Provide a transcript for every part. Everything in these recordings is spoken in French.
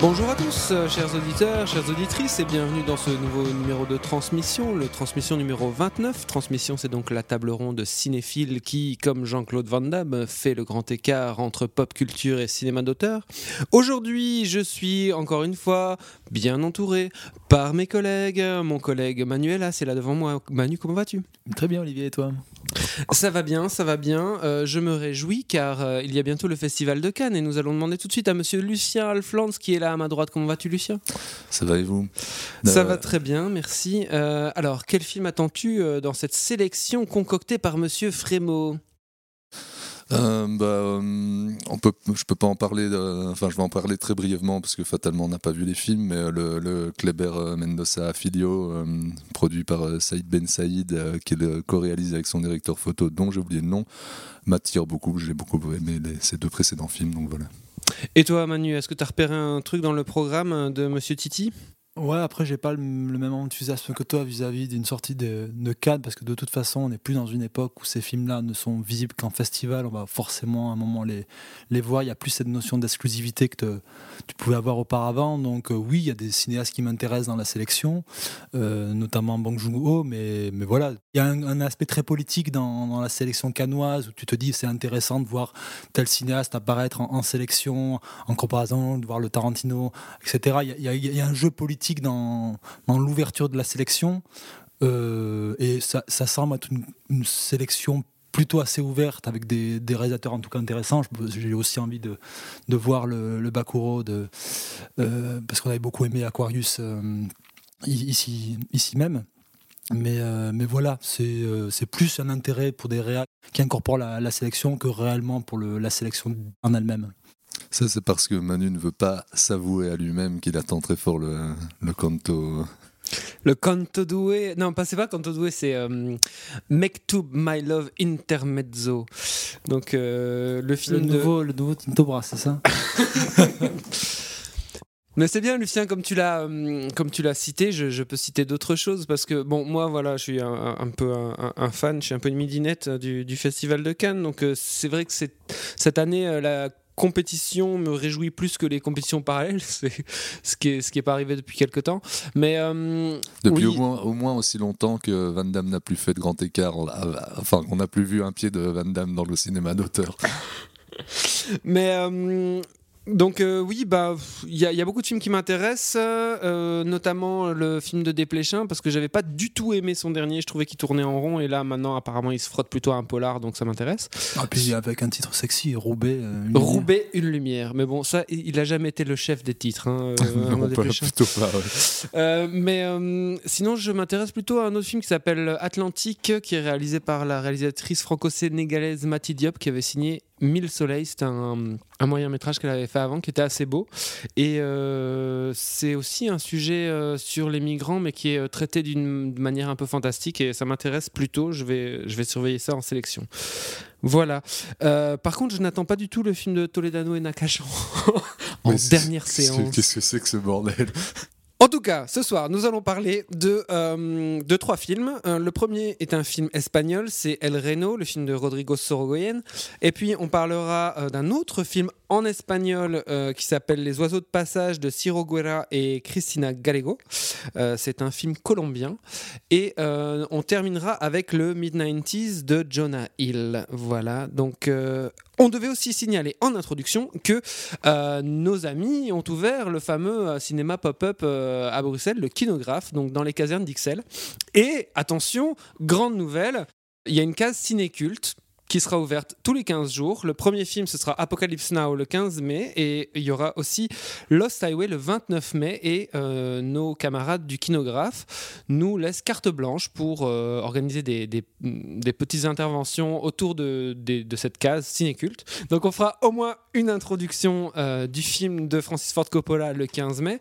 Bonjour à tous, euh, chers auditeurs, chères auditrices, et bienvenue dans ce nouveau numéro de transmission, le transmission numéro 29. Transmission, c'est donc la table ronde cinéphile qui, comme Jean-Claude Van Damme, fait le grand écart entre pop culture et cinéma d'auteur. Aujourd'hui, je suis encore une fois bien entouré par mes collègues. Mon collègue Manuela, c'est là devant moi. Manu, comment vas-tu? Très bien, Olivier, et toi? Ça va bien, ça va bien. Euh, je me réjouis car euh, il y a bientôt le Festival de Cannes et nous allons demander tout de suite à monsieur Lucien Alflands qui est là à ma droite. Comment vas-tu, Lucien? Ça va et vous? Ça Euh, va très bien, merci. Alors, quel film attends-tu dans cette sélection concoctée par monsieur Frémaux? Euh, bah, euh, je peux pas en parler. euh, enfin, je vais en parler très brièvement parce que fatalement on n'a pas vu les films. Mais euh, le, le Kleber Mendoza Filio, produit par Saïd Ben Saïd, qui co-réalise avec son directeur photo, dont j'ai oublié le nom, m'attire beaucoup. J'ai beaucoup aimé ces deux précédents films. Donc voilà. Et toi, Manu, est-ce que tu as repéré un truc dans le programme de monsieur Titi? Ouais, après, j'ai pas le, même enthousiasme que toi vis-à-vis d'une sortie de, de Cannes, parce que de toute façon, on n'est plus dans une époque où ces films-là ne sont visibles qu'en festival. On va forcément à un moment les, les voir. Il n'y a plus cette notion d'exclusivité que tu pouvais avoir auparavant. Donc, euh, oui, il y a des cinéastes qui m'intéressent dans la sélection, euh, notamment Bang Joon-ho, mais, mais voilà. Il y a un, aspect très politique dans, la sélection cannoise où tu te dis c'est intéressant de voir tel cinéaste apparaître en, sélection, en comparaison, de voir le Tarantino, etc. Il y a un jeu politique dans, l'ouverture de la sélection. Euh, et ça, ça semble être une, sélection plutôt assez ouverte avec des, réalisateurs en tout cas intéressants. J'ai aussi envie de, de voir le, le Bakuro de, euh, parce qu'on avait beaucoup aimé Aquarius euh, ici, ici même. Mais, mais voilà, c'est plus un intérêt pour des réals qui incorporent la, sélection que réellement pour la sélection en elle-même. Ça, c'est parce que Manu ne veut pas s'avouer à lui-même qu'il attend très fort le, le canto. Le Canto Doué. Non, pas c'est pas Canto Doué, c'est euh, Mektub My Love Intermezzo. Donc, euh, le Le film de. nouveau, le nouveau Tinto Brass, c'est ça? Mais c'est bien, Lucien, comme tu l'as, hum, comme tu l'as cité, je, je peux citer d'autres choses parce que bon, moi, voilà, je suis un, un peu un, fan, je suis un peu une midinette euh, du, du festival de Cannes, donc euh, c'est vrai que cette année euh, la compétition me réjouit plus que les compétitions parallèles, c'est ce qui est ce qui est pas arrivé depuis quelque temps. Mais euh, Depuis oui. au, moins, au moins aussi longtemps que Van Damme n'a plus fait de grand écart, là, enfin qu'on n'a plus vu un pied de Van Damme dans le cinéma d'auteur. Mais euh, donc euh, oui, bah il y, a- il y a beaucoup de films qui m'intéressent, euh, notamment le film de Desplechin parce que j'avais pas du tout aimé son dernier. Je trouvais qu'il tournait en rond et là maintenant apparemment il se frotte plutôt à un polar, donc ça m'intéresse. Ah, puis avec un titre sexy, Roubaix. euh, une Roubaix, une lumière. Mais bon, ça, il a jamais été le chef des titres. hein, Non, pas- plutôt pas. ouais. Mais sinon, je m'intéresse plutôt à un autre film qui s'appelle Atlantique, qui est réalisé par la réalisatrice franco-sénégalaise Mati Diop, qui avait signé Mille Soleils. C'était un, un moyen métrage qu'elle avait fait avant, qui était assez beau. Et euh, c'est aussi un sujet euh, sur les migrants, mais qui est euh, traité d'une manière un peu fantastique. Et ça m'intéresse plutôt. Je vais, je vais surveiller ça en sélection. Voilà. Euh, par contre, je n'attends pas du tout le film de Toledano et Nakash en c'est- dernière séance. Qu'est-ce que c'est que ce bordel? En tout cas, ce soir, nous allons parler de, euh, trois films. Euh, le premier est un film espagnol, c'est El Reno, le film de Rodrigo Sorogoyen. Et puis, on parlera euh, d'un autre film en espagnol euh, qui s'appelle Les oiseaux de passage de Ciro Guerra et Cristina Gallego. Euh, c'est un film colombien. Et euh, on terminera avec le Mid-90s de Jonah Hill. Voilà, donc... on devait aussi signaler en introduction que nos amis ont ouvert le fameux cinéma pop-up à Bruxelles, le Kinographe, donc dans les casernes d'Ixelles. Et attention, grande nouvelle, il y a une case ciné-culte qui sera ouverte tous les 15 jours. Le premier film, ce sera Apocalypse Now le 15 mai et il y aura aussi Lost Highway le 29 mai et euh, nos camarades du Kinographe nous laissent carte blanche pour euh, organiser des, petites interventions autour de, de cette case cinéculte. Donc on fera au moins une introduction euh, du film de Francis Ford Coppola le 15 mai.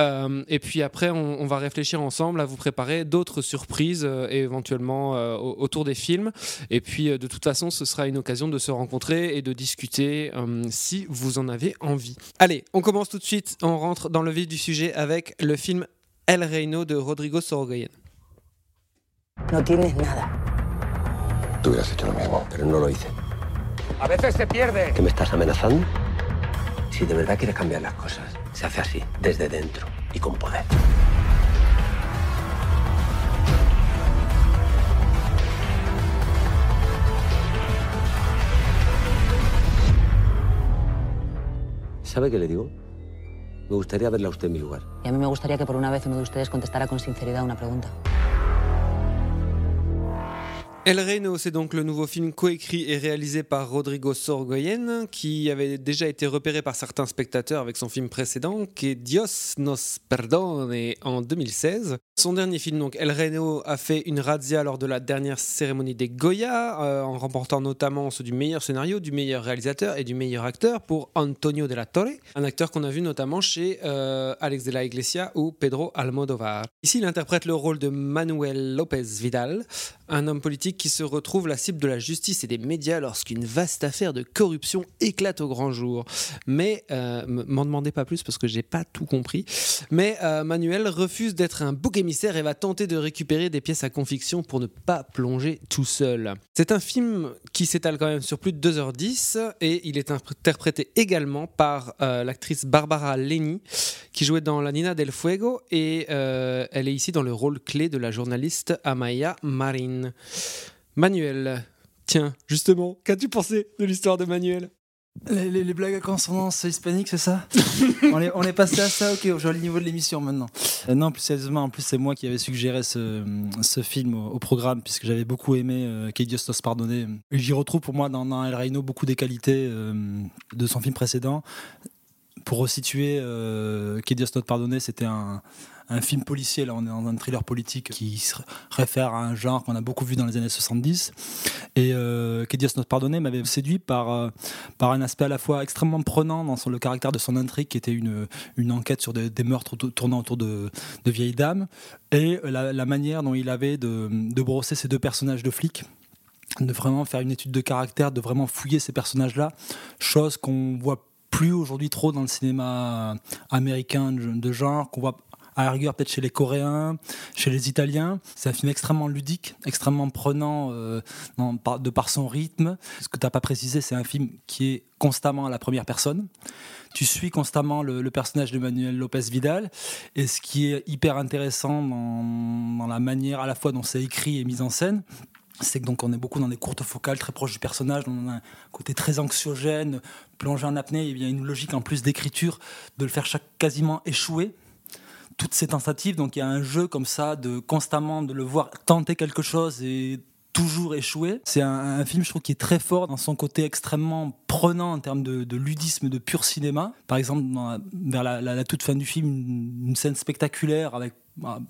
Euh, et puis après, on, on va réfléchir ensemble à vous préparer d'autres surprises euh, éventuellement euh, au- autour des films. Et puis euh, de toute façon, ce sera une occasion de se rencontrer et de discuter euh, si vous en avez envie. Allez, on commence tout de suite. On rentre dans le vif du sujet avec le film El Reino de Rodrigo Sorogoyen. No tienes nada. Tú hubieras hecho lo mismo, pero no lo hice. A veces se pierde. ¿Qué me estás amenazando? Si de verdad quieres cambiar las cosas, se hace así, desde dentro y con poder. ¿Sabe qué le digo? Me gustaría verla a usted en mi lugar. Y a mí me gustaría que por una vez uno de ustedes contestara con sinceridad una pregunta. El Reino, c'est donc le nouveau film coécrit et réalisé par Rodrigo Sorogoyen, qui avait déjà été repéré par certains spectateurs avec son film précédent, qui est Dios nos perdone en 2016. Son dernier film, donc El Reino, a fait une razzia lors de la dernière cérémonie des Goya, euh, en remportant notamment ceux du meilleur scénario, du meilleur réalisateur et du meilleur acteur pour Antonio de la Torre, un acteur qu'on a vu notamment chez euh, Alex de la Iglesia ou Pedro Almodovar. Ici, il interprète le rôle de Manuel López Vidal, un homme politique qui se retrouve la cible de la justice et des médias lorsqu'une vaste affaire de corruption éclate au grand jour. Mais, euh, m'en demandez pas plus parce que j'ai pas tout compris. Mais euh, Manuel refuse d'être un bouc émissaire et va tenter de récupérer des pièces à conviction pour ne pas plonger tout seul. C'est un film qui s'étale quand même sur plus de 2h10 et il est interprété également par euh, l'actrice Barbara Leni qui jouait dans La Nina del Fuego et elle est ici dans le rôle clé de la journaliste Amaya Marin. Manuel, tiens, justement, qu'as-tu pensé de l'histoire de Manuel? Les, blagues à consonance hispanique, c'est ça? On, est, passé à ça, ok, au niveau de l'émission maintenant. Euh, non, plus sérieusement, en plus, c'est moi qui avais suggéré ce, film au, programme, puisque j'avais beaucoup aimé euh, Que nos J'y retrouve pour moi dans, dans El Reino beaucoup des qualités euh, de son film précédent. Pour resituer, euh, Que Dios nos pardonne, c'était un, film policier, là on est dans un thriller politique qui se réfère à un genre qu'on a beaucoup vu dans les années 70. Et euh, Que Dios nos pardonne m'avait séduit par, euh, par un aspect à la fois extrêmement prenant dans le caractère de son intrigue, qui était une, une enquête sur des, meurtres tournant autour de, de vieilles dames, et la, la manière dont il avait de, de brosser ces deux personnages de flics de vraiment faire une étude de caractère, de vraiment fouiller ces personnages-là, chose qu'on voit plus aujourd'hui trop dans le cinéma américain de, genre, qu'on voit à la rigueur peut-être chez les Coréens, chez les Italiens. C'est un film extrêmement ludique, extrêmement prenant euh, dans- par- de par son rythme. Ce que tu n'as pas précisé, c'est un film qui est constamment à la première personne. Tu suis constamment le, personnage de Manuel Lopez Vidal. Et ce qui est hyper intéressant dans la manière à la fois dont c'est écrit et mis en scène, c'est que donc on est beaucoup dans des courtes focales très proches du personnage, on a un côté très anxiogène, plongé en apnée, et il y a une logique en plus d'écriture de le faire quasiment échouer toutes ces tentatives. Donc il y a un jeu comme ça de constamment de le voir tenter quelque chose et toujours échouer. C'est un, film, je trouve, qui est très fort dans son côté extrêmement prenant en termes de, ludisme, de pur cinéma. Par exemple, la- vers la, toute fin du film, une, scène spectaculaire avec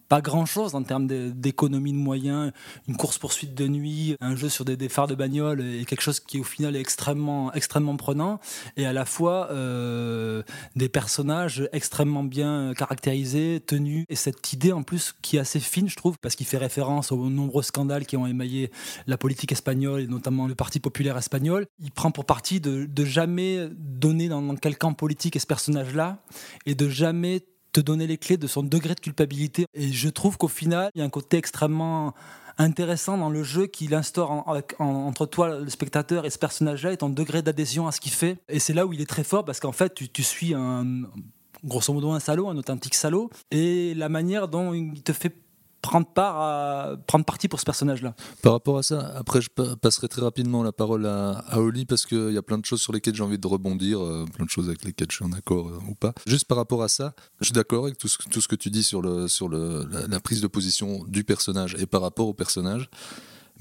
pas grand chose en termes d'économie de moyens, une course-poursuite de nuit, un jeu sur des, phares de bagnole et quelque chose qui au final est extrêmement, extrêmement prenant et à la fois euh, des personnages extrêmement bien caractérisés, tenus et cette idée en plus qui est assez fine je trouve parce qu'il fait référence aux nombreux scandales qui ont émaillé la politique espagnole et notamment le Parti populaire espagnol. Il prend pour parti de, de jamais donner dans, dans quel camp politique est ce personnage-là et de jamais te donner les clés de son degré de culpabilité. Et je trouve qu'au final, il y a un côté extrêmement intéressant dans le jeu qu'il instaure entre toi, le spectateur, et ce personnage-là, et ton degré d'adhésion à ce qu'il fait. Et c'est là où il est très fort, parce qu'en fait, tu, tu suis un, grosso modo un salaud, un authentique salaud, et la manière dont il te fait prendre part à prendre parti pour ce personnage-là. Par rapport à ça, après je pa- passerai très rapidement la parole à, Oli parce qu'il y a plein de choses sur lesquelles j'ai envie de rebondir, euh, plein de choses avec lesquelles je suis en accord euh, ou pas. Juste par rapport à ça, je suis d'accord avec tout ce, que tu dis sur, le, sur le, la prise de position du personnage et par rapport au personnage.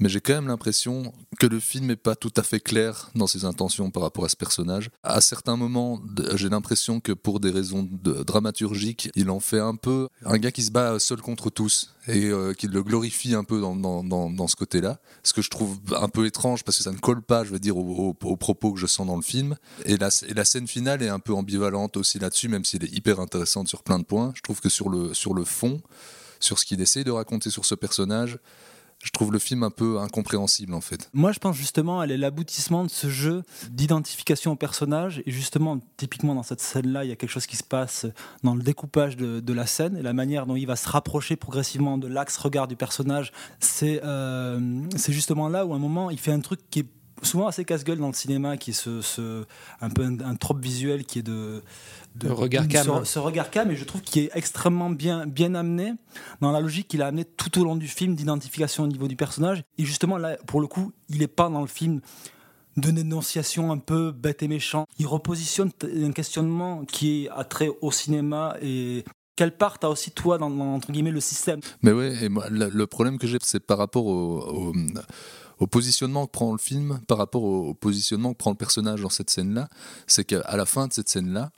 Mais j'ai quand même l'impression que le film n'est pas tout à fait clair dans ses intentions par rapport à ce personnage. À certains moments, j'ai l'impression que pour des raisons dramaturgiques, il en fait un peu un gars qui se bat seul contre tous et euh, qu'il le glorifie un peu dans, dans, dans, ce côté-là. Ce que je trouve un peu étrange parce que ça ne colle pas, je veux dire, aux, propos que je sens dans le film. Et la, et la scène finale est un peu ambivalente aussi là-dessus, même s'il est hyper intéressante sur plein de points. Je trouve que sur le, sur le fond, sur ce qu'il essaie de raconter sur ce personnage, je trouve le film un peu incompréhensible en fait. Moi je pense justement elle est l'aboutissement de ce jeu d'identification au personnage et justement typiquement dans cette scène là il y a quelque chose qui se passe dans le découpage de, la scène et la manière dont il va se rapprocher progressivement de l'axe regard du personnage c'est euh, c'est justement là où à un moment il fait un truc qui est souvent assez casse-gueule dans le cinéma, qui est ce, un peu un, un, trope visuel qui est de, de regard cam. Ce, ce, regard cam, et je trouve qu'il est extrêmement bien, bien amené dans la logique qu'il a amené tout au long du film d'identification au niveau du personnage. Et justement, là, pour le coup, il n'est pas dans le film de dénonciation un peu bête et méchant. Il repositionne un questionnement qui a trait au cinéma et quelle part t'as aussi toi dans, entre guillemets le système? Mais ouais, et moi, le, problème que j'ai, c'est par rapport au au positionnement que prend le film par rapport au, positionnement que prend le personnage dans cette scène-là, c'est qu'à la fin de cette scène-là,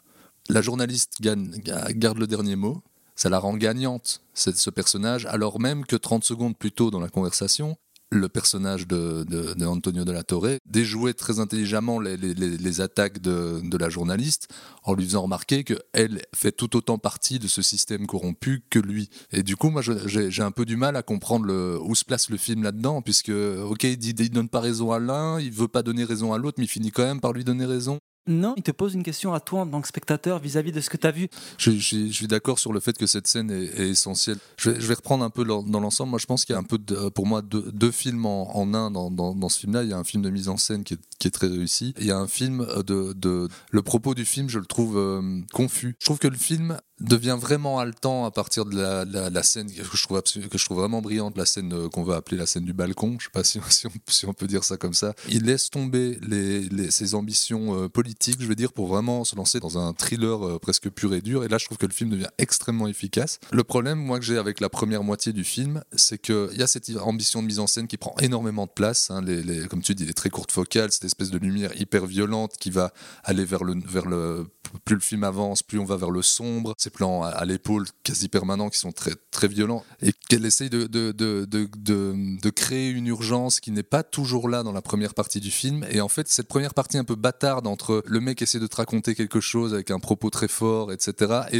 la journaliste garde le dernier mot, ça la rend gagnante, ce personnage, alors même que 30 secondes plus tôt dans la conversation, le personnage de, de, Antonio de la Torre déjouait très intelligemment les, attaques de, la journaliste en lui faisant remarquer qu'elle fait tout autant partie de ce système corrompu que lui. Et du coup, moi, j'ai un peu du mal à comprendre où se place le film là-dedans, puisque, ok, il, il donne pas raison à l'un, il veut pas donner raison à l'autre, mais il finit quand même par lui donner raison. Non, il te pose une question à toi en tant que spectateur vis-à-vis de ce que tu as vu. Je, suis d'accord sur le fait que cette scène est, essentielle. Je vais, reprendre un peu dans, l'ensemble. Moi, je pense qu'il y a un peu, pour moi, deux, films en, un dans, ce film-là. Il y a un film de mise en scène qui est, très réussi. Il y a un film de, Le propos du film, je le trouve euh, confus. Je trouve que le film devient vraiment haletant à partir de la, scène que je, trouve que je trouve vraiment brillante, la scène euh, qu'on va appeler la scène du balcon. Je sais pas si, on, peut dire ça comme ça. Il laisse tomber ses ambitions euh, politiques je veux dire, pour vraiment se lancer dans un thriller euh, presque pur et dur. Et là, je trouve que le film devient extrêmement efficace. Le problème, moi, que j'ai avec la première moitié du film, c'est qu'il y a cette ambition de mise en scène qui prend énormément de place. Hein. les, comme tu dis, les très courtes focales, cette espèce de lumière hyper violente qui va aller vers le, vers le plus le film avance, plus on va vers le sombre. Ces plans à, l'épaule quasi permanents qui sont très, très violents. Et qu'elle essaye de, de, de, de, créer une urgence qui n'est pas toujours là dans la première partie du film. Et en fait, cette première partie un peu bâtarde entre le mec essaie de te raconter quelque chose avec un propos très fort, etc. Et,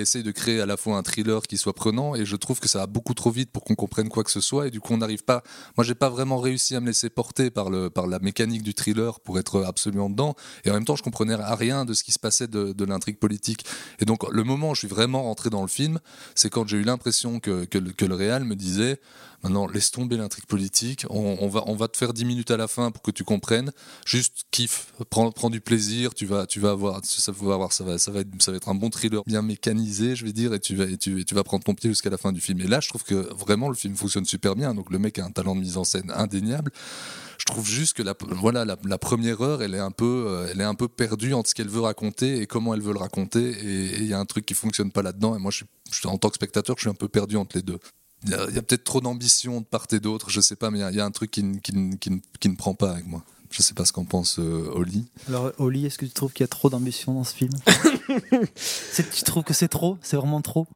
essaie de créer à la fois un thriller qui soit prenant. Et je trouve que ça va beaucoup trop vite pour qu'on comprenne quoi que ce soit. Et du coup, on n'arrive pas. Moi, j'ai pas vraiment réussi à me laisser porter par, le, par la mécanique du thriller pour être absolument dedans. Et en même temps, je comprenais rien de ce qui se passait de, l'intrigue politique. Et donc, le moment où je suis vraiment rentré dans le film, c'est quand j'ai eu l'impression que, que, le réal me disait Maintenant, laisse tomber l'intrigue politique. On, va, on va te faire 10 minutes à la fin pour que tu comprennes. Juste kiffe, prends, du plaisir. Tu vas, tu vas avoir, ça va ça va, ça va être, ça va être un bon thriller bien mécanisé, je vais dire, et tu vas, et tu, tu vas prendre ton pied jusqu'à la fin du film. Et là, je trouve que vraiment le film fonctionne super bien. Donc le mec a un talent de mise en scène indéniable je trouve juste que la, voilà, la, première heure, elle est, un peu, euh, elle est un peu perdue entre ce qu'elle veut raconter et comment elle veut le raconter. Et il y a un truc qui fonctionne pas là-dedans. Et moi, je suis, en tant que spectateur, je suis un peu perdu entre les deux. Il y a, peut-être trop d'ambition de part et d'autre, je sais pas, mais il y, a un truc qui, ne prend pas avec moi. Je sais pas ce qu'en pense euh, Oli. Alors, Oli, est-ce que tu trouves qu'il y a trop d'ambition dans ce film? Tu trouves que c'est trop? C'est vraiment trop?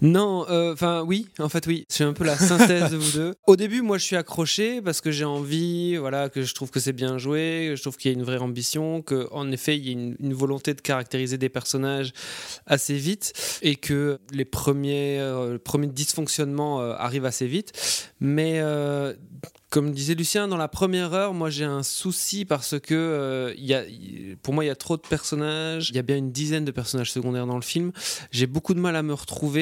Non, euh, enfin oui, en fait oui, c'est un peu la synthèse de vous deux. Au début, moi je suis accroché parce que j'ai envie, voilà, que je trouve que c'est bien joué, que je trouve qu'il y a une vraie ambition, que en effet il y a une, volonté de caractériser des personnages assez vite et que les premiers, euh, premiers dysfonctionnements euh, arrivent assez vite. Mais comme disait Lucien, dans la première heure, moi j'ai un souci parce que euh, y a, pour moi il y a trop de personnages, il y a bien une dizaine de personnages secondaires dans le film. J'ai beaucoup de mal à me retrouver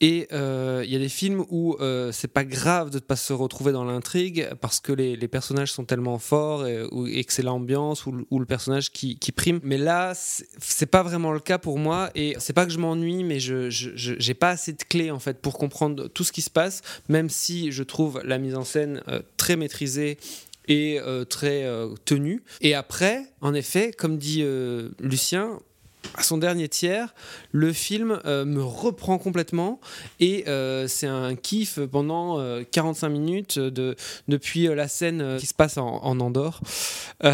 et euh, il y a des films où euh, c'est pas grave de ne pas se retrouver dans l'intrigue parce que les, personnages sont tellement forts et, et que c'est l'ambiance ou, ou, le personnage qui, prime. Mais là, c'est pas vraiment le cas pour moi et c'est pas que je m'ennuie, mais je j'ai pas assez de clés en fait pour comprendre tout ce qui se passe, même si je trouve la mise en scène très très maîtrisé et euh, très euh, tenu. Et après, en effet, comme dit euh, Lucien, à son dernier tiers, le film euh, me reprend complètement et euh, c'est un kiff pendant euh, 45 minutes de, depuis euh, la scène qui se passe en, en Andorre.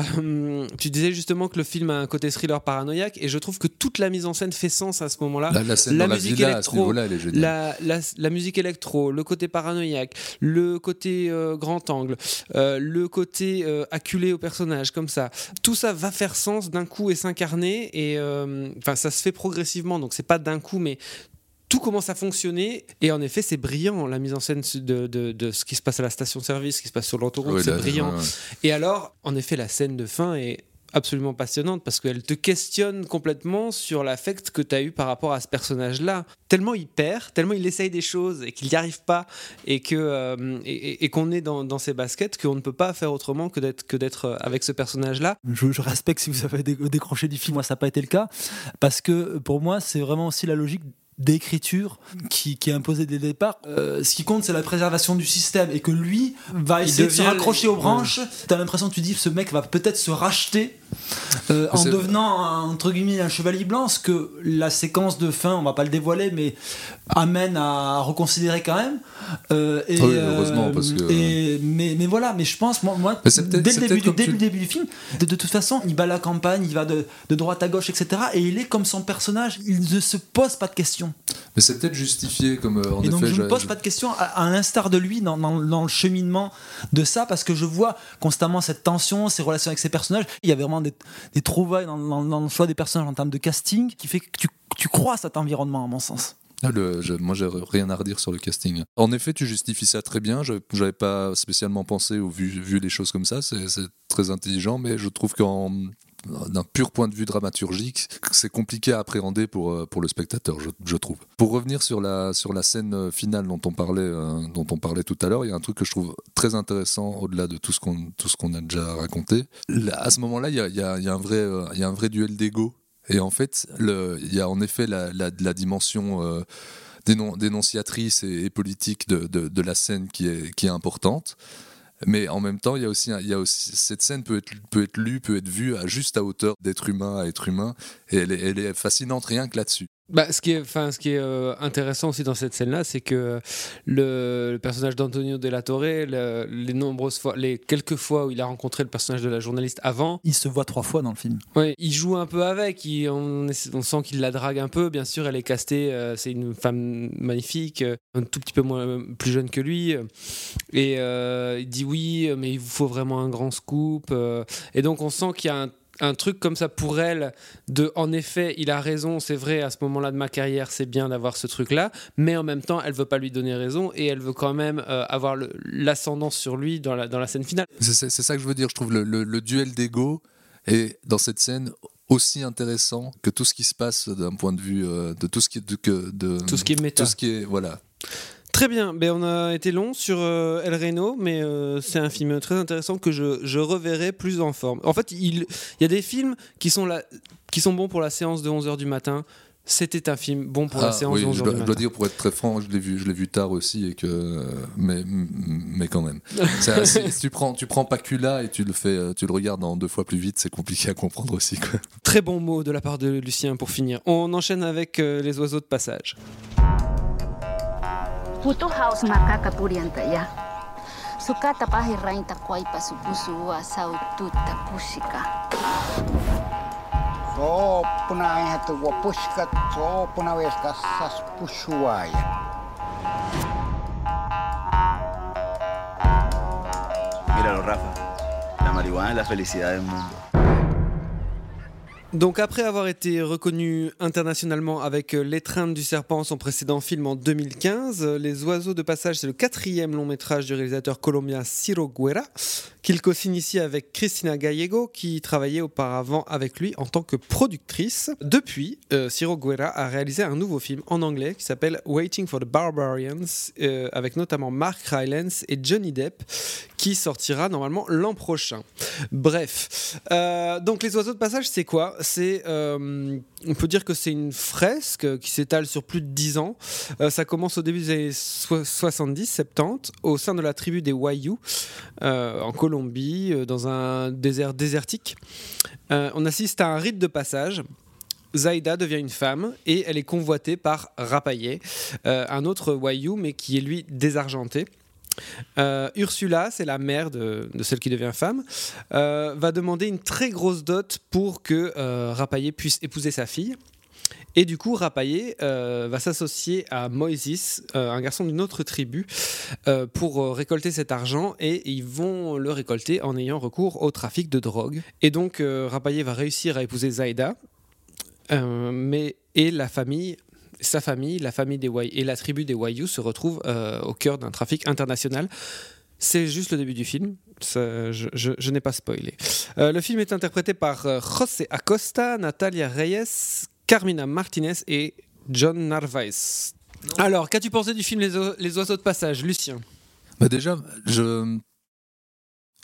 Tu disais justement que le film a un côté thriller paranoïaque et je trouve que toute la mise en scène fait sens à ce moment-là. La, la scène La dans la musique villa électro. La, musique électro, le côté paranoïaque, le côté grand angle, le côté acculé au personnage, comme ça. Tout ça va faire sens d'un coup et s'incarner. Et enfin, ça se fait progressivement, donc c'est pas d'un coup, mais tout commence à fonctionner. Et en effet, c'est brillant la mise en scène de, de- de ce qui se passe à la station-service, ce qui se passe sur l'autoroute, c'est brillant. ouais. Et alors, en effet, la scène de fin est absolument passionnante parce qu'elle te questionne complètement sur l'affect que tu as eu par rapport à ce personnage-là. Tellement il perd, tellement il essaye des choses et qu'il n'y arrive pas et que euh, et, qu'on est dans, dans ses baskets, qu'on ne peut pas faire autrement que d'être que d'être euh, avec ce personnage-là. Je, je respecte si vous avez dé- décroché du film, moi ça n'a pas été le cas, parce que pour moi c'est vraiment aussi la logique d'écriture qui, qui est imposée dès le départ. Euh, ce qui compte c'est la préservation du système et que lui va essayer de se raccrocher les- aux branches. T'as l'impression tu dis ce mec va peut-être se racheter euh, en devenant un- entre guillemets un chevalier blanc, ce que la séquence de fin, on va pas le dévoiler, mais amène à reconsidérer quand même. Euh, et, Oui, heureusement, euh, parce que- et- mais, mais voilà, mais je pense, moi, dès, le début, du- dès le début du film, de, de toute façon, il à la campagne, il va de, de droite à gauche, etc. Et il est comme son personnage, il ne se pose pas de questions. Mais c'est peut-être justifié comme euh, en et donc je ne pose pas de questions à, à l'instar de lui dans, dans- dans le cheminement de ça, parce que je vois constamment cette tension, ces relations avec ses personnages. Il y a vraiment des, trouvailles dans, dans- le choix des personnages en termes de casting qui fait que tu, tu crois cet environnement, à mon sens. Ah, le- je- moi, j'ai rien à redire sur le casting. En effet, tu justifies ça très bien. Je n'avais pas spécialement pensé ou vu, vu les choses comme ça. C'est très intelligent, mais je trouve qu'en d'un pur point de vue dramaturgique, c'est compliqué à appréhender pour, euh, pour le spectateur, je, trouve. Pour revenir sur la, sur la scène euh, finale dont on parlait, euh, dont on parlait tout à l'heure, il y a un truc que je trouve très intéressant au-delà de tout ce qu'on a déjà raconté. À ce moment-là, il y a, y a- un vrai, y a un vrai duel d'ego. Et en fait, il y a en effet la, la, dimension dénon- dénonciatrice et, et politique de, de, de la scène qui est, qui est importante. Mais en même temps, il y a aussi, cette scène peut être, peut être lue, peut être vue à juste à hauteur d'être humain à être humain, et elle est fascinante rien que là-dessus. Bah, ce qui est, enfin, ce qui est euh, intéressant aussi dans cette scène-là, c'est que le, le personnage d'Antonio de la Torre, le- les nombreuses fois, les quelques fois où il a rencontré le personnage de la journaliste avant, Il se voit trois fois dans le film. ouais, il joue un peu avec. il- on, on sent qu'il la drague un peu. Bien sûr, elle est castée. euh, c'est une femme magnifique, euh, un tout petit peu moins plus jeune que lui. et il dit oui, mais il vous faut vraiment un grand scoop. et donc, on sent qu'il y a un un truc comme ça pour elle de en effet il a raison c'est vrai à ce moment-là de ma carrière c'est bien d'avoir ce truc là mais en même temps elle veut pas lui donner raison et elle veut quand même euh, avoir l'ascendance sur lui dans la, dans la scène finale C'est ça que je veux dire. Je trouve le, le- le duel d'ego est dans cette scène aussi intéressant que tout ce qui se passe d'un point de vue euh, de tout ce qui de, que- de tout ce qui est méta tout ce qui est voilà. Très bien, ben, on a été long sur euh, El Reno, mais euh, c'est un film très intéressant que je, je reverrai plus en forme. En fait, il, il y a des films qui sont, là, qui sont bons pour la séance de 11h du matin. C'était un film bon pour la Ah, séance oui, de 11h je, du dois, matin. je dois dire pour être très franc, je l'ai vu, je l'ai vu tard aussi et que mais mais quand même. Ça, si, tu prends tu prends Pacula et tu le fais tu le regardes en deux fois plus vite, c'est compliqué à comprendre aussi quoi. Très bon mot de la part de Lucien pour finir. On enchaîne avec euh, les oiseaux de passage. Putu haus makaka purianta ya. Sukata pahi rainta kuaipa supusua saututa pusika. So puna hatu wa pusika so puna veska sas pusuaya. Míralo, Rafa. La marihuana es la felicidad del mundo. Donc après avoir été reconnu internationalement avec euh, L'étreinte du serpent, son précédent film en 2015, euh, Les oiseaux de passage, c'est le quatrième long métrage du réalisateur colombien Ciro Guerra, qu'il co-signe ici avec Cristina Gallego, qui travaillait auparavant avec lui en tant que productrice. Depuis, euh, Ciro Guerra a réalisé un nouveau film en anglais qui s'appelle Waiting for the Barbarians, euh, avec notamment Mark Rylance et Johnny Depp, qui sortira normalement l'an prochain. Bref, donc les oiseaux de passage, c'est quoi? Euh, on peut dire que c'est une fresque qui s'étale sur plus de 10 ans. Euh, ça commence au début des années 70-70 au sein de la tribu des Wayuu euh, en Colombie, dans un désert désertique. On assiste à un rite de passage Zaida devient une femme et elle est convoitée par euh, un autre Wayou, mais qui est lui désargenté. Euh, Ursula, c'est la mère de, celle qui devient femme, euh, va demander une très grosse dot pour que euh, Rapayé puisse épouser sa fille. Et du coup, Rapayé euh, va s'associer à Moïsis, un garçon d'une autre tribu, pour récolter cet argent et ils vont le récolter en ayant recours au trafic de drogue. Et donc, Rapayé va réussir à épouser Zaida, mais et la famille. Sa famille, la famille des Wai et la tribu des Wayuu se retrouvent euh, au cœur d'un trafic international. C'est juste le début du film. Ça, je je- je n'ai pas spoilé. Euh, le film est interprété par euh, José Acosta, Natalia Reyes, Carmina Martinez et John Narvaez. Alors, qu'as-tu pensé du film Les, Les Oiseaux de Passage, Lucien? Bah déjà, je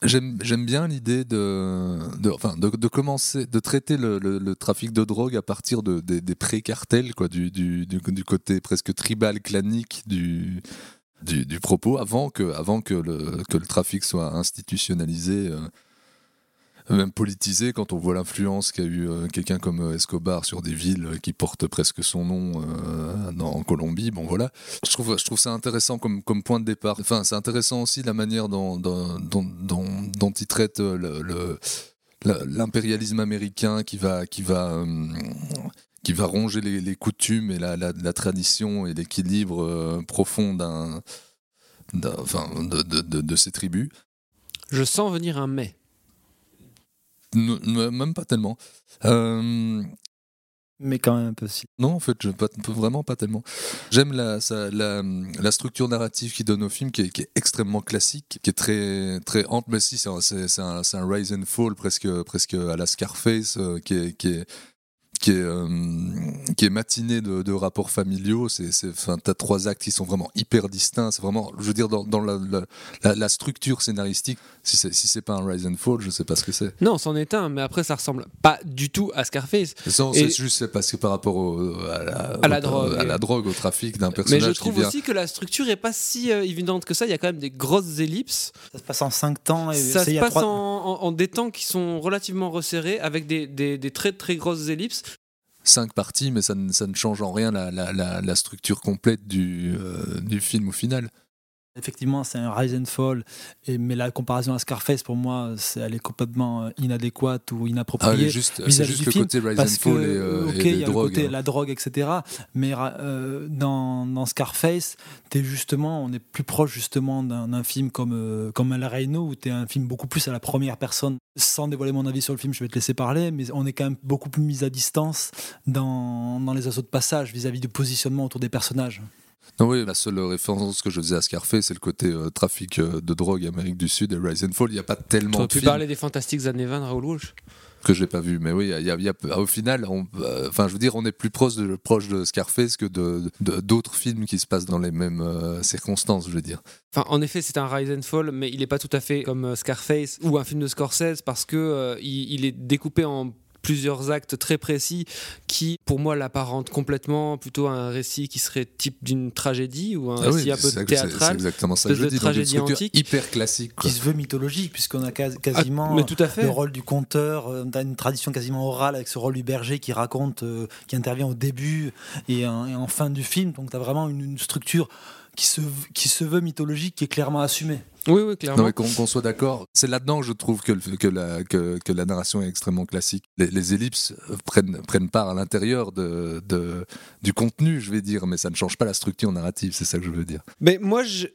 j'aime bien l'idée de commencer de traiter le, trafic de drogue à partir de, des, pré-cartels quoi, du, côté presque tribal clanique du propos avant que le trafic soit institutionnalisé. euh, même politisé quand on voit l'influence qu'a eu euh, quelqu'un comme euh, Escobar sur des villes euh, qui portent presque son nom en Colombie. Bon voilà, je trouve, je trouve ça intéressant comme, comme point de départ. Enfin, c'est intéressant aussi la manière dont, dont, dont, il traite le- l'impérialisme américain qui va, qui va, qui va ronger les, coutumes et la, la- tradition et l'équilibre profond d'un- enfin, de, de- de- de ces tribus. Je sens venir un mais. Même pas tellement. Euh, Mais quand même un peu si. Non, en fait, je, pas, vraiment pas tellement. J'aime la, la, la structure narrative qu'il donne au film, qui est, qui est extrêmement classique, qui est très, très hante, mais si, c'est un, un, rise and fall presque, presque à la Scarface, euh, qui est, qui est, qui est, euh, qui est matiné de, de rapports familiaux. C'est, c'est, enfin, t'as trois actes qui sont vraiment hyper distincts. C'est vraiment, je veux dire, dans, dans la, la, la- structure scénaristique, si c'est, si c'est pas un rise and fall, je sais pas ce que c'est. Non, c'en est un, mais après, ça ressemble pas du tout à Scarface. Sait juste c'est parce que par rapport au- à, la, À la au- drogue. à la drogue, au trafic d'un Mais personnage je qui trouve vient. aussi que la structure est pas si euh, évidente que ça. Il y a quand même des grosses ellipses. Ça se passe en 5 temps. Et Ça c'est se y a passe trois- en, en- en des temps qui sont relativement resserrés avec des, des- des très très grosses ellipses. Cinq parties, mais ça ne, change en rien la, structure complète euh, du film au final. Effectivement, c'est un rise and fall, et, mais la comparaison à Scarface, pour moi, c'est- elle est complètement inadéquate ou Ah, inappropriée. mais juste- vis-à-vis juste du le film, côté rise and fall que, et, euh, et les y a drogues, le côté hein. la drogue, etc. Mais euh, dans, dans Scarface, es justement, on est plus proche justement d'un film comme euh, comme El Reino, où tu es un film beaucoup plus à la première personne. Sans dévoiler mon avis sur le film, je vais te laisser parler, mais on est quand même beaucoup plus mis à distance dans, dans les assauts de passage vis-à-vis du positionnement autour des personnages. Non, oui, la seule référence que je faisais à Scarface, c'est le côté euh, trafic euh, de drogue Amérique du Sud et Rise and Fall. Il n'y a pas tellement Tu de parler des fantastiques années 20 de Raoul Walsh. que je n'ai pas vu, mais oui, y a, y a- au final, on- euh, enfin, je veux dire, on est plus proche de, proche de Scarface que de d'autres films qui se passent dans les mêmes euh, circonstances, je veux dire. Enfin, en effet, c'est un rise and fall, mais il n'est pas tout à fait comme Scarface ou un film de Scorsese parce que euh, il, il est découpé en plusieurs actes très précis qui, pour moi, l'apparentent complètement plutôt à un récit qui serait type d'une tragédie ou un Ah oui, récit un peu c'est- théâtral. c'est exactement ça je de dis, tragédie antique. hyper classique. quoi. qui se veut mythologique, puisqu'on a quas- quasiment Ah, mais tout à fait. le rôle du conteur, euh, on a une tradition quasiment orale avec ce rôle du berger qui raconte, euh, qui intervient au début et en, et en fin du film. Donc tu as vraiment une, une structure qui se, qui se veut mythologique, qui est clairement assumée. Oui, oui, clairement. Qu'on qu'on soit d'accord, c'est là-dedans que je trouve que, que, la, que, que la narration est extrêmement classique. Les, les ellipses prennent, prennent part à l'intérieur de, de, du contenu, je vais dire, mais ça ne change pas la structure narrative, c'est ça que je veux dire. Mais moi, je,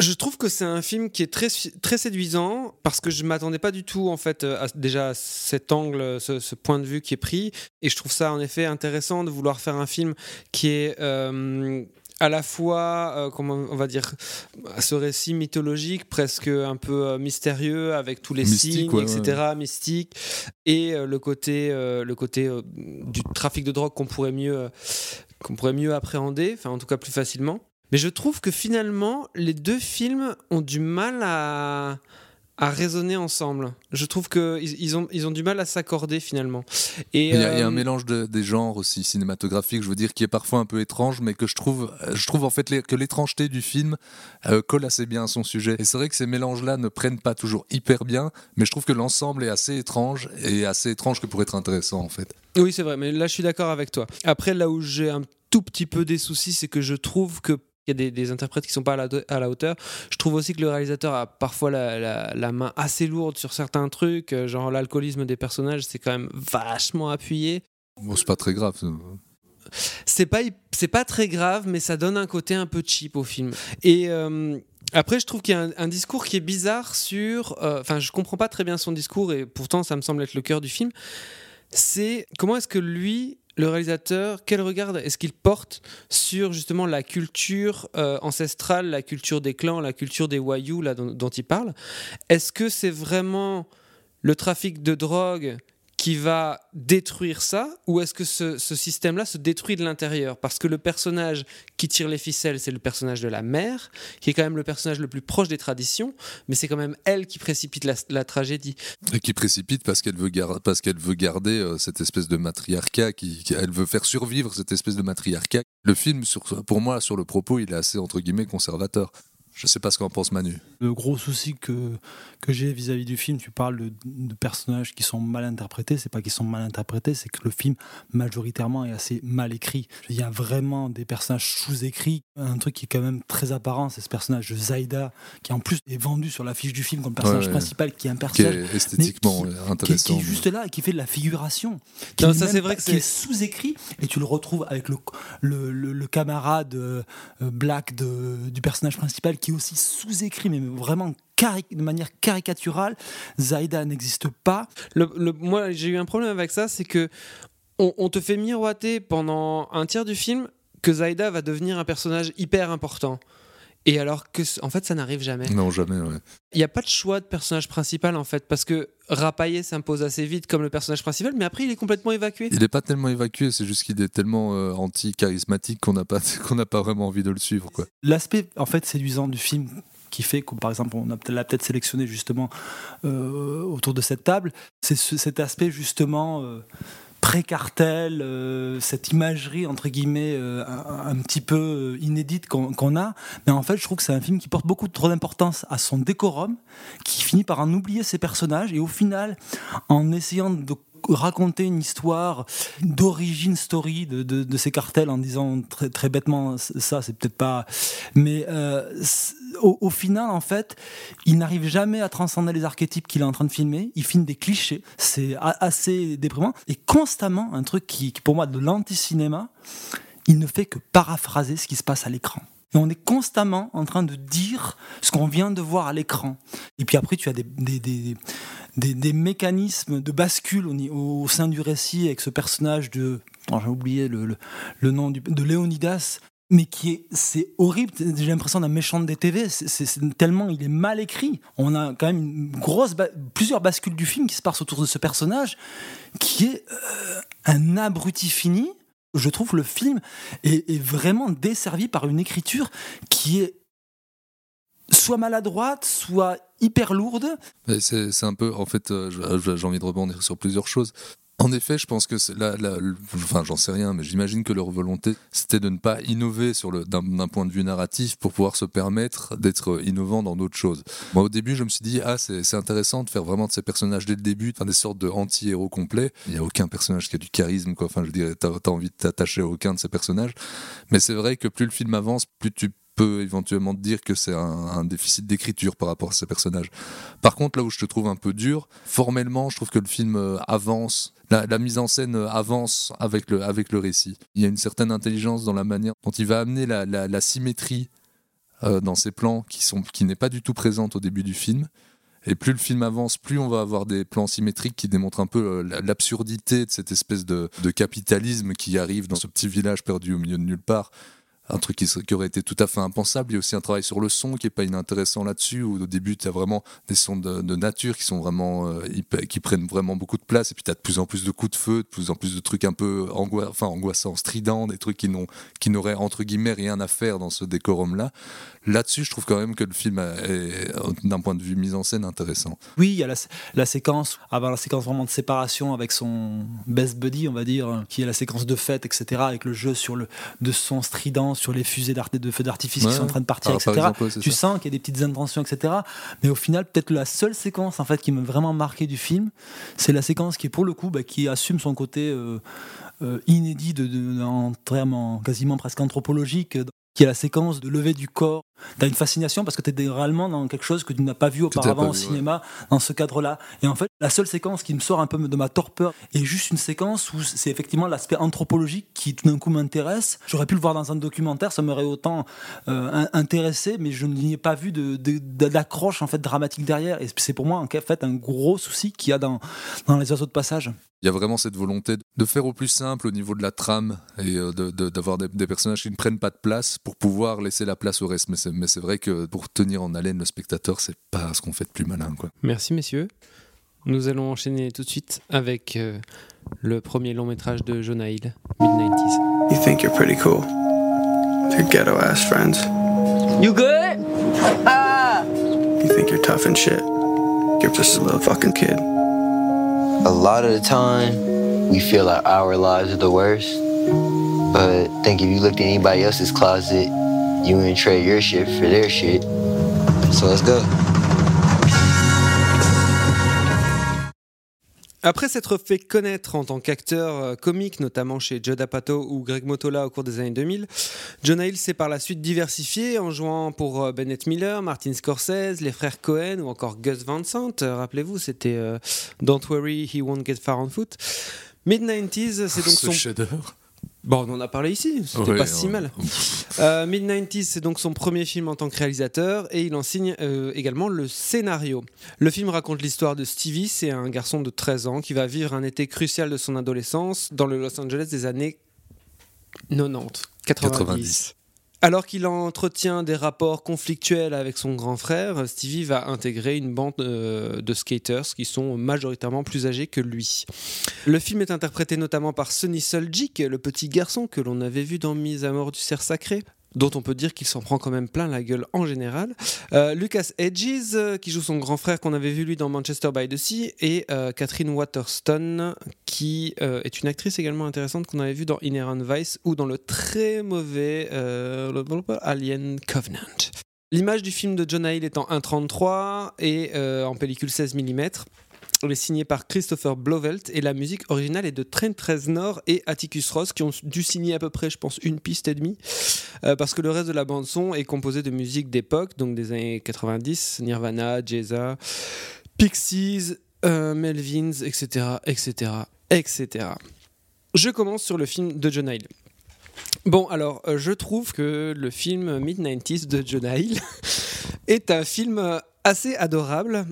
je trouve que c'est un film qui est très, très séduisant parce que je m'attendais pas du tout, en fait, à, déjà à cet angle, ce, ce point de vue qui est pris. Et je trouve ça, en effet, intéressant de vouloir faire un film qui est. euh, à la fois, euh, comment on va dire, ce récit mythologique, presque un peu euh, mystérieux, avec tous les Mystique, signes, ouais, etc., mystique, et euh, le côté, le côté du trafic de drogue qu'on pourrait mieux, qu'on pourrait mieux appréhender, enfin en tout cas plus facilement. Mais je trouve que finalement, les deux films ont du mal à, à résonner ensemble. Je trouve qu'ils ils ont, ils ont du mal à s'accorder finalement. Et, Il y, a, il y a euh, un mélange de, des genres aussi cinématographiques, je veux dire, qui est parfois un peu étrange, mais que je trouve, je trouve en fait les- que l'étrangeté du film euh, colle assez bien à son sujet. Et c'est vrai que ces mélanges-là ne prennent pas toujours hyper bien, mais je trouve que l'ensemble est assez étrange et assez étrange que pour être intéressant en fait. Oui, c'est vrai, mais là, je suis d'accord avec toi. Après, là où j'ai un tout petit peu des soucis, c'est que je trouve que. Il y a des, des interprètes qui sont pas à la, à la hauteur. Je trouve aussi que le réalisateur a parfois la, la- la main assez lourde sur certains trucs, euh, genre l'alcoolisme des personnages, c'est quand même vachement appuyé. Bon, c'est pas très grave. ça. C'est pas, c'est pas très grave, mais ça donne un côté un peu cheap au film. Et euh, après, je trouve qu'il y a un, un discours qui est bizarre sur. euh, Enfin, je comprends pas très bien son discours, et pourtant, ça me semble être le cœur du film. C'est comment est-ce que lui, le réalisateur, quel regard est-ce qu'il porte sur justement la culture euh, ancestrale, la culture des clans, la culture des dont, dont il parle? Est-ce que c'est vraiment le trafic de drogue qui va détruire ça ou est-ce que ce, système-là se détruit de l'intérieur? Parce que le personnage qui tire les ficelles, c'est le personnage de la mère, qui est quand même le personnage le plus proche des traditions, mais c'est quand même elle qui précipite la, tragédie. Qui précipite parce qu'elle veut, veut garder euh, cette espèce de matriarcat, qui, elle veut faire survivre cette espèce de matriarcat. Le film, pour moi, sur le propos, il est assez entre guillemets conservateur. Je sais pas ce qu'en pense Manu. Le gros souci que, que j'ai vis-à-vis du film, tu parles de, de personnages qui sont mal interprétés, c'est pas qu'ils sont mal interprétés, c'est que le film majoritairement est assez mal écrit. Il y a vraiment des personnages sous-écrits. Un truc qui est quand même très apparent, c'est ce personnage de Zaida, qui en plus est vendu sur l'affiche du film comme personnage Ouais, ouais. principal, qui est un Qui personnage est esthétiquement mais euh, qui, qui, intéressant. qui est juste là et qui fait de la figuration. Qui Non, est ça, c'est vrai que qui c'est- sous-écrit et tu le retrouves avec le, le, le- le camarade euh, black de, du personnage principal qui est aussi sous-écrit, mais vraiment de manière caricaturale. Zaida n'existe pas. Le- moi, j'ai eu un problème avec ça, c'est que on, on te fait miroiter pendant un tiers du film que Zaida va devenir un personnage hyper important. Et alors que, en fait, ça n'arrive jamais. Non, jamais, ouais. Il n'y a pas de choix de personnage principal, en fait, parce que Rapaillé s'impose assez vite comme le personnage principal, mais après, il est complètement évacué. Il n'est pas tellement évacué, c'est juste qu'il est tellement euh, anti-charismatique qu'on n'a pas, qu'on n'a pas vraiment envie de le suivre. Quoi. L'aspect en fait séduisant du film qui fait que par exemple on a peut-être- l'a peut-être sélectionné justement euh, autour de cette table, c'est ce- cet aspect justement euh, pré-cartel, euh, cette imagerie entre guillemets euh, un, petit peu euh, inédite qu'on a. Mais en fait, je trouve que c'est un film qui porte beaucoup trop d'importance à son décorum, qui finit par en oublier ses personnages et au final, en essayant de raconter une histoire d'origine story de, de, ces cartels en disant très, très bêtement ça c'est peut-être pas mais euh, au, final en fait il n'arrive jamais à transcender les archétypes qu'il est en train de filmer. Il filme des clichés. C'est assez déprimant. Et constamment un truc qui, pour moi de l'anti-cinéma il ne fait que paraphraser ce qui se passe à l'écran. Et on est constamment en train de dire ce qu'on vient de voir à l'écran. Et puis après, tu as des, des, des- des mécanismes de bascule au, sein du récit avec ce personnage de. J'ai oublié le, nom de Léonidas. Mais qui est, c'est horrible. J'ai l'impression d'un méchant de DTV. C'est, tellement il est mal écrit. On a quand même une grosse, plusieurs bascules du film qui se passent autour de ce personnage, qui est euh, un abruti fini. Je trouve le film est vraiment desservi par une écriture qui est soit maladroite, soit hyper lourde. C'est un peu, en fait, euh, je- j'ai envie de rebondir sur plusieurs choses. En effet, je pense que le- enfin, j'en sais rien, mais j'imagine que leur volonté, c'était de ne pas innover sur le, d'un, point de vue narratif pour pouvoir se permettre d'être innovant dans d'autres choses. Moi, au début, je me suis dit, ah, c'est, intéressant de faire vraiment de ces personnages dès le début, des sortes de anti-héros complets. Il n'y a aucun personnage qui a du charisme, quoi. Enfin, je dirais, t'as, t'as envie de t'attacher à aucun de ces personnages. Mais c'est vrai que plus le film avance, plus tu peux éventuellement dire que c'est un, déficit d'écriture par rapport à ces personnages. Par contre, là où je te trouve un peu dur, formellement, je trouve que le film euh, avance, la, mise en scène euh, avance avec le, avec le récit. Il y a une certaine intelligence dans la manière dont il va amener la, symétrie euh, dans ses plans qui, qui n'est pas du tout présente au début du film. Et plus le film avance, plus on va avoir des plans symétriques qui démontrent un peu la- l'absurdité de cette espèce de capitalisme qui arrive dans ce petit village perdu au milieu de nulle part un truc qui, aurait été tout à fait impensable. Il y a aussi un travail sur le son qui est pas inintéressant là-dessus, où au début, tu as vraiment des sons de, nature qui sont vraiment, euh, qui prennent vraiment beaucoup de place, et puis tu as de plus en plus de coups de feu, de plus en plus de trucs un peu angoi- enfin, angoissants, stridents, des trucs qui n'auraient entre guillemets rien à faire dans ce décorum-là. là-dessus, je trouve quand même que le film est, d'un point de vue mise en scène, intéressant. Oui, il y a la, séquence, avant la séquence vraiment de séparation avec son best buddy, on va dire, qui est la séquence de fête, etc., avec le jeu sur le, de son strident, sur les fusées de feux d'artifice qui sont en train de partir, etc. Exemple, tu ça. sens qu'il y a des petites intentions, etc. Mais au final, peut-être la seule séquence en fait qui m'a vraiment marqué du film, c'est la séquence qui est pour le coup, bah, qui assume son côté euh, euh, inédit de, en termes quasiment presque anthropologiques qui est la séquence de lever du corps. Tu as une fascination parce que tu es réellement dans quelque chose que tu n'as pas vu auparavant au cinéma, dans ce cadre-là. Et en fait, la seule séquence qui me sort un peu de ma torpeur est juste une séquence où c'est effectivement l'aspect anthropologique qui tout d'un coup m'intéresse. J'aurais pu le voir dans un documentaire, ça m'aurait autant euh, intéressé, mais je n'y ai pas vu d'accroche de, en fait, dramatique derrière. Et c'est pour moi en fait un gros souci qu'il y a dans, dans les oiseaux de passage. Il y a vraiment cette volonté de faire au plus simple au niveau de la trame et euh, d'avoir des, des, personnages qui ne prennent pas de place pour pouvoir laisser la place au reste. Mais c'est vrai que pour tenir en haleine le spectateur, c'est pas ce qu'on fait de plus malin. Quoi. Merci messieurs. Nous allons enchaîner tout de suite avec euh, le premier long métrage de Jonah Hill, Mid-90s. You think you're pretty cool. Your ghetto ass friends. You good? you think you're tough and shit. You're just a little fucking kid. A lot of the time, we feel like our lives are the worst. But I think if you looked at anybody else's closet, you wouldn't trade your shit for their shit. So let's go. Après s'être fait connaître en tant qu'acteur euh, comique, notamment chez Judd Apatow ou Greg Motola au cours des années 2000, Jonah Hill s'est par la suite diversifié en jouant pour euh, Bennett Miller, Martin Scorsese, les frères Cohen ou encore Gus Van Sant. Euh, rappelez-vous, c'était Don't Worry, He Won't Get Far on Foot. Mid-90s, c'est donc son... Bon, on en a parlé ici, c'était pas si mal. Euh, Mid-90s, c'est donc son premier film en tant que réalisateur et il en signe euh, également le scénario. Le film raconte l'histoire de Stevie, c'est un garçon de 13 ans qui va vivre un été crucial de son adolescence dans le Los Angeles des années 90, 90. Alors qu'il entretient des rapports conflictuels avec son grand frère, Stevie va intégrer une bande euh, de skaters qui sont majoritairement plus âgés que lui. Le film est interprété notamment par Sonny Soljic, le petit garçon que l'on avait vu dans Mise à mort du cerf sacré dont on peut dire qu'il s'en prend quand même plein la gueule en général. Euh, Lucas Hedges, euh, qui joue son grand frère qu'on avait vu lui dans Manchester by the Sea, et euh, Catherine Waterston, qui est une actrice également intéressante qu'on avait vu dans Inherent Vice ou dans le très mauvais Alien Covenant. L'image du film de John Hill est en 1.33 et en pellicule 16 mm. Elle est signée par Christopher Blovelt et la musique originale est de Trent Reznor et Atticus Ross qui ont dû signer à peu près, je pense, une piste et demie euh, parce que le reste de la bande son est composé de musique d'époque, donc des années 90, Nirvana, Jeza, Pixies, euh, Melvins, etc., etc., etc. Je commence sur le film de John Hill. Bon, alors, euh, je trouve que le film Mid-90s de John Hill est un film assez adorable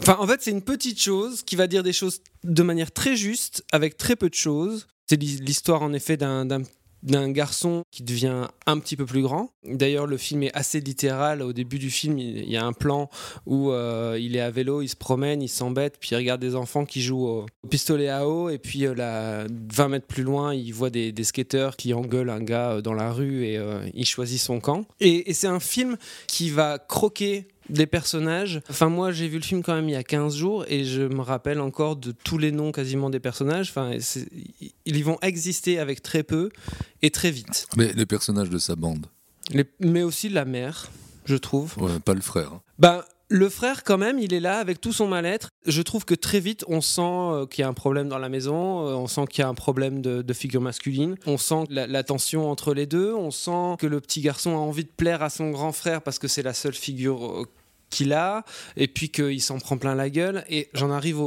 Enfin, en fait, c'est une petite chose qui va dire des choses de manière très juste, avec très peu de choses. C'est l'histoire, en effet, d'un d'un garçon qui devient un petit peu plus grand. D'ailleurs, le film est assez littéral. Au début du film, il y a un plan où euh, il est à vélo, il se promène, il s'embête, puis il regarde des enfants qui jouent au, pistolet à eau, et puis euh, là, 20 mètres plus loin, il voit des, skateurs qui engueulent un gars euh, dans la rue et il choisit son camp. et c'est un film qui va croquer des personnages. Enfin, moi, j'ai vu le film quand même il y a 15 jours et je me rappelle encore de tous les noms quasiment des personnages. Enfin, ils vont exister avec très peu et très vite. Mais les personnages de sa bande. mais aussi la mère, je trouve. Ouais, pas le frère. Ben, le frère, quand même, il est là avec tout son mal-être. Je trouve que très vite, on sent euh, qu'il y a un problème dans la maison, euh, on sent qu'il y a un problème de, figure masculine, on sent la, tension entre les deux, on sent que le petit garçon a envie de plaire à son grand frère parce que c'est la seule figure euh, qu'il a, et puis qu'il s'en prend plein la gueule. Et j'en arrive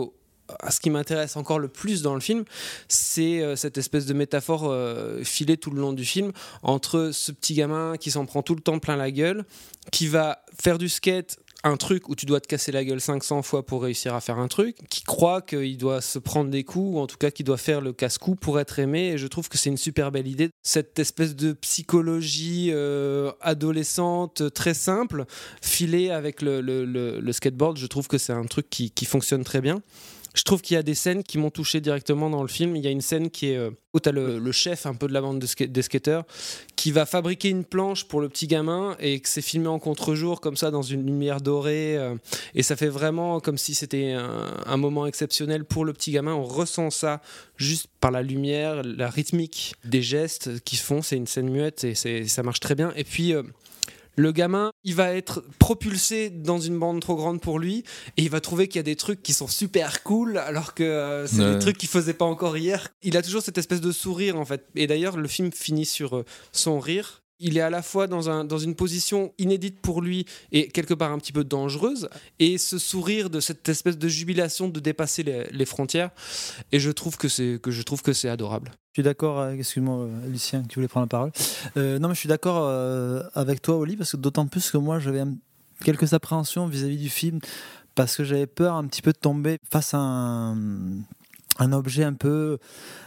à ce qui m'intéresse encore le plus dans le film, c'est cette espèce de métaphore filée tout le long du film entre ce petit gamin qui s'en prend tout le temps plein la gueule, qui va faire du skate un truc où tu dois te casser la gueule 500 fois pour réussir à faire un truc, qui croit qu'il doit se prendre des coups, ou en tout cas qu'il doit faire le casse-cou pour être aimé. Et je trouve que c'est une super belle idée. Cette espèce de psychologie euh, adolescente très simple, filée avec le, skateboard, je trouve que c'est un truc qui, fonctionne très bien. Je trouve qu'il y a des scènes qui m'ont touché directement dans le film. Il y a une scène qui est euh, où tu as le, chef un peu de la bande des skateurs qui va fabriquer une planche pour le petit gamin et que c'est filmé en contre-jour comme ça dans une lumière dorée euh, et ça fait vraiment comme si c'était un, moment exceptionnel pour le petit gamin. On ressent ça juste par la lumière la rythmique des gestes qu'ils font. C'est une scène muette et ça marche très bien. Et puis euh, le gamin, il va être propulsé dans une bande trop grande pour lui et il va trouver qu'il y a des trucs qui sont super cool alors que euh, c'est Ouais. des trucs qu'il faisait pas encore hier. Il a toujours cette espèce de sourire en fait. Et d'ailleurs, le film finit sur euh, son rire. Il est à la fois dans, un, dans une position inédite pour lui et quelque part un petit peu dangereuse. Et ce sourire de cette espèce de jubilation de dépasser les, les frontières. Et je trouve que c'est que je trouve que c'est adorable. Je suis d'accord, euh, excuse-moi euh, Lucien, qui voulait prendre la parole. Euh, non, mais je suis d'accord avec toi, Oli, parce que d'autant plus que moi, j'avais quelques appréhensions vis-à-vis du film, parce que j'avais peur un petit peu de tomber face à un, un objet un peu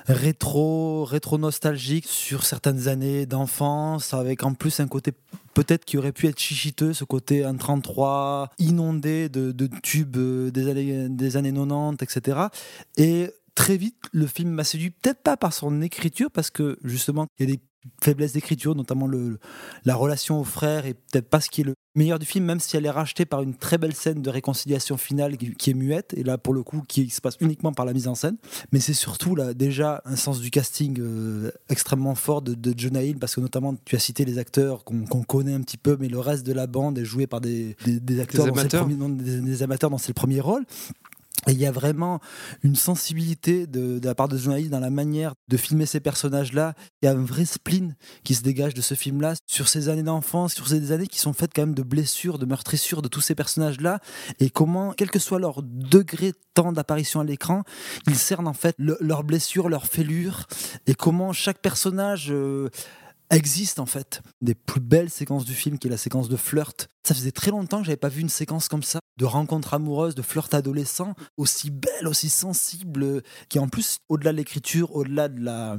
rétro, rétro nostalgique sur certaines années d'enfance, avec en plus un côté peut-être qui aurait pu être chichiteux, ce côté un 33 inondé de, de tubes euh, des années, des années 90, etc. Et très vite, le film m'a séduit, peut-être pas par son écriture, parce que justement, il y a des faiblesses d'écriture, notamment le, la relation aux frères, et peut-être pas ce qui est le meilleur du film, même si elle est rachetée par une très belle scène de réconciliation finale qui, qui est muette, et là, pour le coup, qui se passe uniquement par la mise en scène. Mais c'est surtout, là, déjà, un sens du casting euh, extrêmement fort de, de Jonah Hill, parce que notamment, tu as cité les acteurs qu'on connaît un petit peu, mais le reste de la bande est joué par des, des, des acteurs, des amateurs dont c'est le premier rôle. Il y a vraiment une sensibilité de, la part de Hill dans la manière de filmer ces personnages-là. Il y a un vrai spleen qui se dégage de ce film-là sur ces années d'enfance, sur ces années qui sont faites quand même de blessures, de meurtrissures de tous ces personnages-là. Et comment, quel que soit leur degré de temps d'apparition à l'écran, ils cernent en fait le- leurs blessures, leurs fêlures, et comment chaque personnage... euh, existe en fait. Des plus belles séquences du film, qui est la séquence de flirt. Ça faisait très longtemps que j'avais pas vu une séquence comme ça, de rencontre amoureuse, de flirt adolescent, aussi belle, aussi sensible, qui en plus, au-delà de l'écriture, au-delà de la,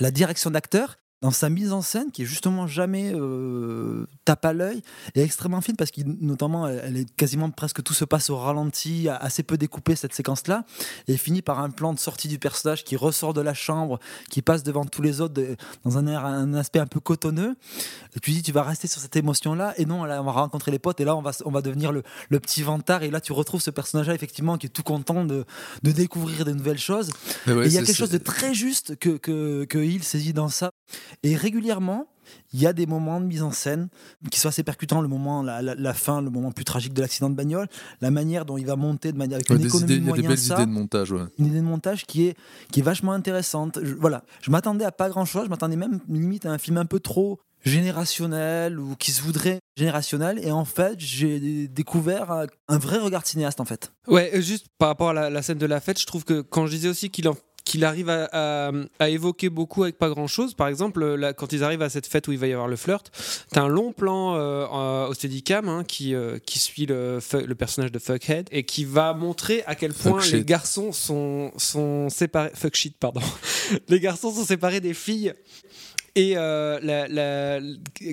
la direction d'acteur, dans sa mise en scène, qui est justement jamais euh, tape à l'œil, est extrêmement fine parce que notamment elle est quasiment presque tout se passe au ralenti, assez peu découpé cette séquence-là, et finit par un plan de sortie du personnage qui ressort de la chambre, qui passe devant tous les autres de- dans un, air, un aspect un peu cotonneux. Et tu dis tu vas rester sur cette émotion-là, et non, là on va rencontrer les potes, et là on va, on va devenir le, le petit vantard, et là tu retrouves ce personnage-là effectivement qui est tout content de, de découvrir de nouvelles choses. Ouais, et il y a quelque chose de très juste que, que, saisit dans ça. Et régulièrement, il y a des moments de mise en scène qui sont assez percutants. Le moment, la, la- la fin, le moment plus tragique de l'accident de bagnole, la manière dont il va monter de manière avec Ouais, une économie idées- de il y a des moyens, belles ça, idées de montage, ouais. une idée de montage qui est, qui est vachement intéressante. Je, voilà, je m'attendais à pas grand chose. Je m'attendais même limite à un film un peu trop générationnel ou qui se voudrait générationnel. Et en fait, j'ai découvert un- un vrai regard de cinéaste en fait. Ouais, euh, juste par rapport à la, la scène de la fête, je trouve que quand je disais aussi qu'il en- qu'il arrive à, à- à évoquer beaucoup avec pas grand chose. Par exemple, là, quand ils arrivent à cette fête où il va y avoir le flirt, t'as un long plan euh, au Steadicam hein, qui, euh, qui suit le, le personnage de Fuckhead et qui va montrer à quel point les garçons sont, sont séparés. Fuck shit, pardon. les garçons sont séparés des filles. Et euh, la- la-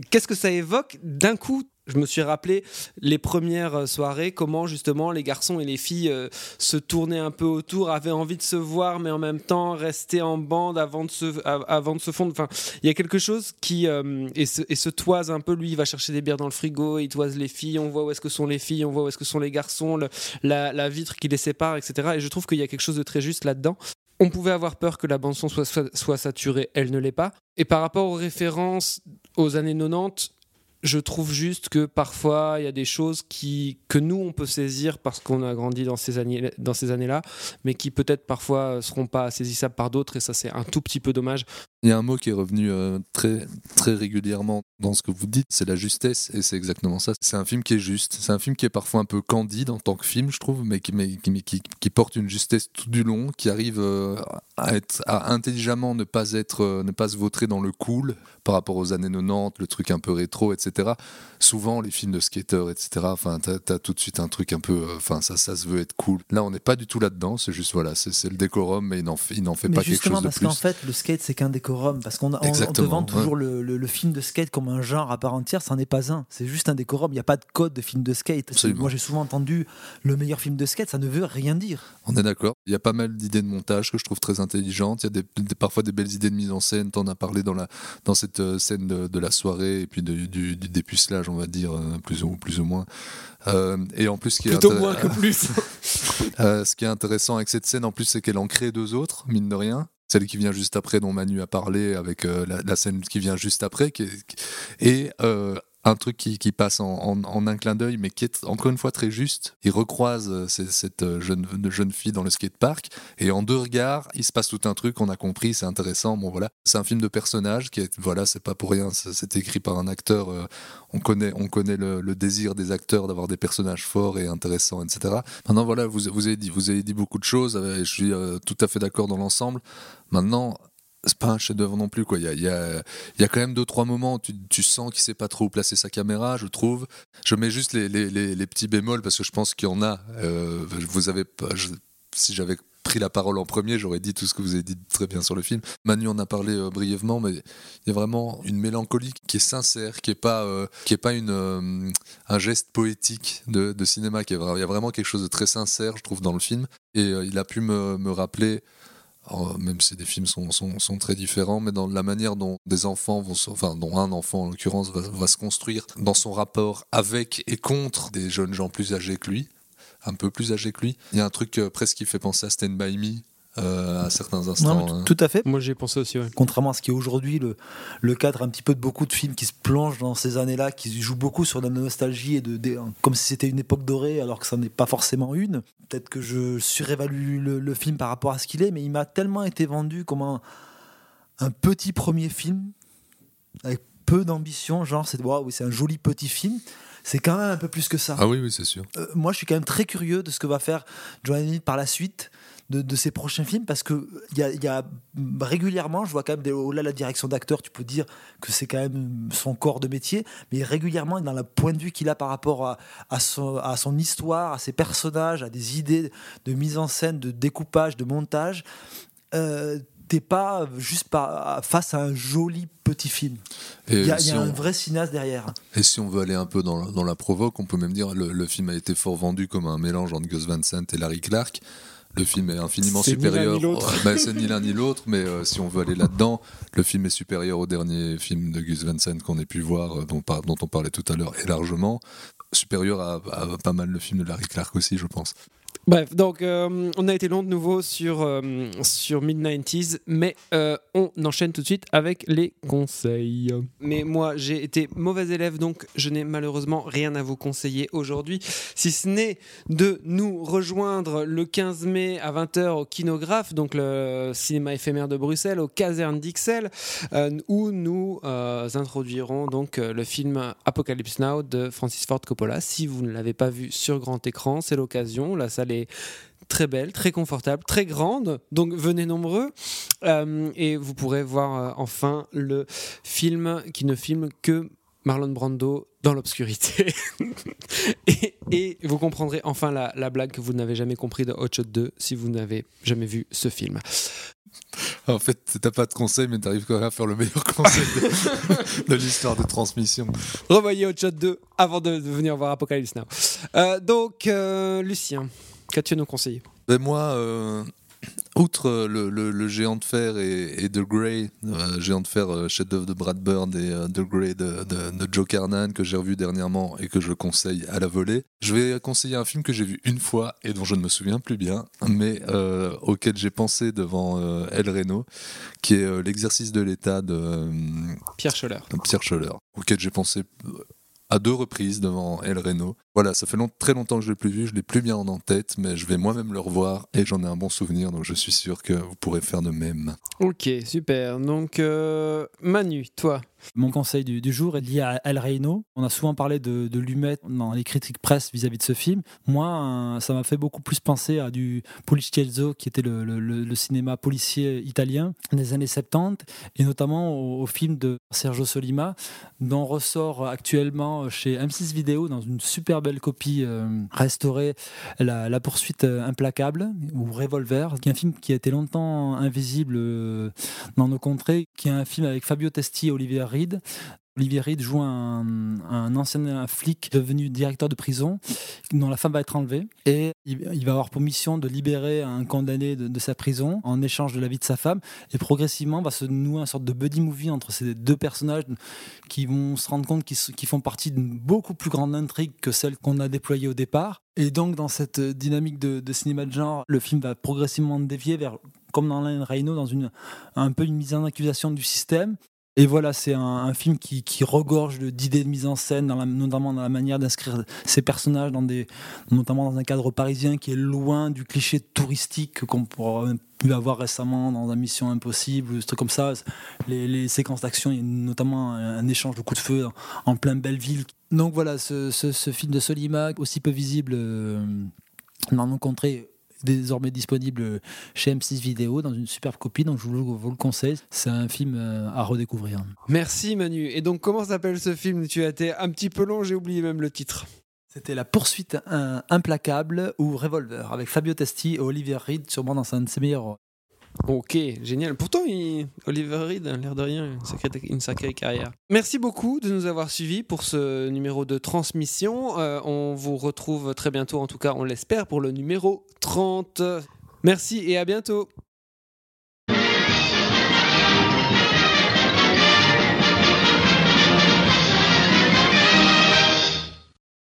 qu'est-ce que ça évoque? D'un coup, je me suis rappelé les premières euh, soirées, comment justement les garçons et les filles euh, se tournaient un peu autour, avaient envie de se voir, mais en même temps rester en bande avant de se, av- avant de se fondre. Enfin, il y a quelque chose qui euh, et, se, toise un peu. Lui, il va chercher des bières dans le frigo, il toise les filles. On voit où est-ce que sont les filles, on voit où est-ce que sont les garçons, la, vitre qui les sépare, etc. Et je trouve qu'il y a quelque chose de très juste là-dedans. On pouvait avoir peur que la bande-son soit, soit saturée, elle ne l'est pas. Et par rapport aux références aux années 90, je trouve juste que parfois il y a des choses qui, que nous on peut saisir parce qu'on a grandi dans ces années dans ces années-là, mais qui peut-être parfois seront pas saisissables par d'autres et ça c'est un tout petit peu dommage. Il y a un mot qui est revenu euh, très, très régulièrement dans ce que vous dites, c'est la justesse, et c'est exactement ça. C'est un film qui est juste, c'est un film qui est parfois un peu candide en tant que film, je trouve, mais qui, mais, qui, mais qui, qui porte une justesse tout du long, qui arrive euh, à, être, à intelligemment ne pas, être, euh, ne pas se vautrer dans le cool par rapport aux années 90, le truc un peu rétro, etc. Souvent, les films de skateurs, etc., enfin, t'as as tout de suite un truc un peu, enfin, ça, ça se veut être cool. Là, on n'est pas du tout là-dedans, c'est juste, voilà, c'est le décorum, mais il n'en fait, il n'en fait Mais pas quelque chose de parce plus. qu'en fait, le skate c'est qu'un décorum. Décorum parce qu'on a- on- on te Exactement, vend ouais. toujours le, le- le film de skate comme un genre à part entière, ça n'est pas un. C'est juste un décorum. Il n'y a pas de code de film de skate. Absolument. Moi, j'ai souvent entendu le meilleur film de skate, ça ne veut rien dire. On est d'accord. Il y a pas mal d'idées de montage que je trouve très intelligentes. Il y a des, des- parfois des belles idées de mise en scène. T'en as parlé dans, la, dans cette euh, scène de, de la soirée et puis de- du, du dépucelage, on va dire, euh, plus ou, plus ou moins. Euh, et en plus, ce qui est Plutôt moins que plus. Euh, ce qui est intéressant avec cette scène, en plus, c'est qu'elle en crée deux autres, mine de rien. Celle qui vient juste après, dont Manu a parlé, avec euh, la, scène qui vient juste après, et euh, un truc qui, passe en, un clin d'œil, mais qui est encore une fois très juste. Il recroise euh, cette euh, jeune, jeune fille dans le skatepark, et en deux regards, il se passe tout un truc, on a compris, c'est intéressant. Bon voilà, c'est un film de personnage qui est, voilà, c'est pas pour rien, c'est écrit par un acteur. euh, on connaît, on connaît le, désir des acteurs d'avoir des personnages forts et intéressants, etc. Maintenant, voilà, vous, vous, avez, dit, beaucoup de choses, je suis tout à fait d'accord dans l'ensemble. Maintenant, c'est pas un chef-d'œuvre non plus. Il, y a, quand même deux, trois moments où tu, sens qu'il sait pas trop où placer sa caméra, je trouve. Je mets juste les, petits bémols parce que je pense qu'il y en a. Euh, vous avez si j'avais pris la parole en premier, j'aurais dit tout ce que vous avez dit très bien sur le film. Manu en a parlé euh, brièvement, mais il y a vraiment une mélancolie qui est sincère, qui est pas, euh, qui est pas une, un geste poétique de, cinéma. Il y a vraiment quelque chose de très sincère, je trouve, dans le film. Et il a pu me, me rappeler Oh, même si des films sont, sont, très différents, mais dans la manière dont des enfants vont, enfin, dont un enfant en l'occurrence va, va se construire dans son rapport avec et contre des jeunes gens plus âgés que lui, un peu plus âgés que lui. Il y a un truc euh, presque qui fait penser à Stand By Me euh, à certains instants. Non, hein. tout à fait. Moi, j'y ai pensé aussi, ouais. Contrairement à ce qui est aujourd'hui le, le cadre un petit peu de beaucoup de films qui se plongent dans ces années-là, qui jouent beaucoup sur la nostalgie et de, de- comme si c'était une époque dorée alors que ça n'est pas forcément une. Peut-être que je surévalue le, le film par rapport à ce qu'il est, mais il m'a tellement été vendu comme un, un petit premier film avec peu d'ambition, genre c'est waouh, oui, c'est un joli petit film. C'est quand même un peu plus que ça. Ah oui, oui, c'est sûr. Euh, moi, je suis quand même très curieux de ce que va faire Joanne Hill par la suite de, de ses prochains films parce que y a, y a- régulièrement, je vois quand même des- au-delà de la direction d'acteur, tu peux dire que c'est quand même son corps de métier, mais régulièrement dans le point de vue qu'il a par rapport à, à son, à son histoire, à ses personnages, à des idées de mise en scène, de découpage, de montage. Euh, T'es pas juste pas face à un joli petit film. Il y a, y un vrai cinéaste derrière. Et si on veut aller un peu dans, la- dans la provoque, on peut même dire le, le film a été fort vendu comme un mélange entre Gus Van Sant et Larry Clark. Le film est infiniment supérieur. Ben, c'est ni l'un ni l'autre, mais euh, si on veut aller là-dedans, le film est supérieur au dernier film de Gus Van Sant qu'on ait pu voir, euh, dont, par- dont on parlait tout à l'heure, et largement supérieur à, à pas mal de films de Larry Clark aussi, je pense. Bref, donc euh, on a été long de nouveau sur, euh, sur Mid-90s, mais euh, on enchaîne tout de suite avec les conseils. Mais moi, j'ai été mauvais élève, donc je n'ai malheureusement rien à vous conseiller aujourd'hui, si ce n'est de nous rejoindre le 15 mai à 20h au Kinographe, donc le cinéma éphémère de Bruxelles, aux casernes d'Ixelles, où nous introduirons donc le film Apocalypse Now de Francis Ford Coppola. Si vous ne l'avez pas vu sur grand écran, c'est l'occasion. La salle est très belle, très confortable, très grande. Donc venez nombreux Euh, et vous pourrez voir euh, enfin le film qui ne filme que Marlon Brando dans l'obscurité. et, et vous comprendrez enfin la, la blague que vous n'avez jamais compris de Hot Shot 2 si vous n'avez jamais vu ce film. En fait, t'as pas de conseil, mais t'arrives quand même à faire le meilleur conseil de, de l'histoire de transmission. Revoyez Hot Shot 2 avant de, de venir voir Apocalypse Now. Euh, donc, Lucien, qu'as-tu à nous conseiller? Ben moi, euh, outre euh, le, le- le géant de fer et, et The Grey, euh, géant de fer euh, chef-d'œuvre de Brad Bird et euh, The Grey de, de- de Joe Carnan que j'ai revu dernièrement et que je conseille à la volée, je vais conseiller un film que j'ai vu une fois et dont je ne me souviens plus bien, mais auquel j'ai pensé devant El Reno, qui est l'exercice de l'État de Pierre Scholler. Pierre Scholler, auquel j'ai pensé à deux reprises devant El Reno. Voilà, ça fait long- très longtemps que je l'ai plus vu, je l'ai plus bien en tête, mais je vais moi-même le revoir et j'en ai un bon souvenir, donc je suis sûr que vous pourrez faire de même. Ok, super. Donc, euh, Manu, toi, Mon conseil du, jour est lié à El Reino. On a souvent parlé de, de Lumet dans les critiques presse vis-à-vis de ce film. Moi, euh, ça m'a fait beaucoup plus penser à du Poliziesco, qui était le, cinéma policier italien des années 70, et notamment au, film de Sergio Solima, dont ressort actuellement chez M6 Vidéo dans une super belle copie euh, restaurée la, poursuite euh, implacable ou Revolver, qui est un film qui a été longtemps invisible dans nos contrées, qui est un film avec Fabio Testi et Olivier Reed. Olivier Reed joue un, un ancien flic devenu directeur de prison dont la femme va être enlevée. Et il, va avoir pour mission de libérer un condamné de, sa prison en échange de la vie de sa femme. Et progressivement va se nouer une sorte de buddy movie entre ces deux personnages qui vont se rendre compte qu'ils font partie d'une beaucoup plus grande intrigue que celle qu'on a déployée au départ. Et donc dans cette dynamique de, cinéma de genre le film va progressivement dévier vers comme dans Alain Reynaud dans une un peu une mise en accusation du système et voilà, c'est un, film qui, regorge d'idées de mise en scène, la- notamment dans la manière d'inscrire ces personnages, dans des, notamment dans un cadre parisien qui est loin du cliché touristique qu'on pourrait pu avoir récemment dans un Mission Impossible, des trucs comme ça. Les, séquences d'action, notamment un, échange de coups de feu en, en plein Belleville. Donc voilà, ce film de Solima, aussi peu visible euh, dans nos contrées, désormais disponible chez M6 Vidéo dans une superbe copie, donc je vous, vous le conseille. C'est un film euh, à redécouvrir. Merci Manu. Et donc comment s'appelle ce film? Tu as été un petit peu long, j'ai oublié même le titre. C'était La poursuite implacable ou Revolver avec Fabio Testi et Olivier Reed, sûrement dans un de ses meilleurs. Ok, génial. Pourtant, Oliver Reed l'air de rien, une sacrée, une sacrée carrière. Merci beaucoup de nous avoir suivis pour ce numéro de transmission. Euh, on vous retrouve très bientôt, en tout cas on l'espère, pour le numéro 30. Merci et à bientôt.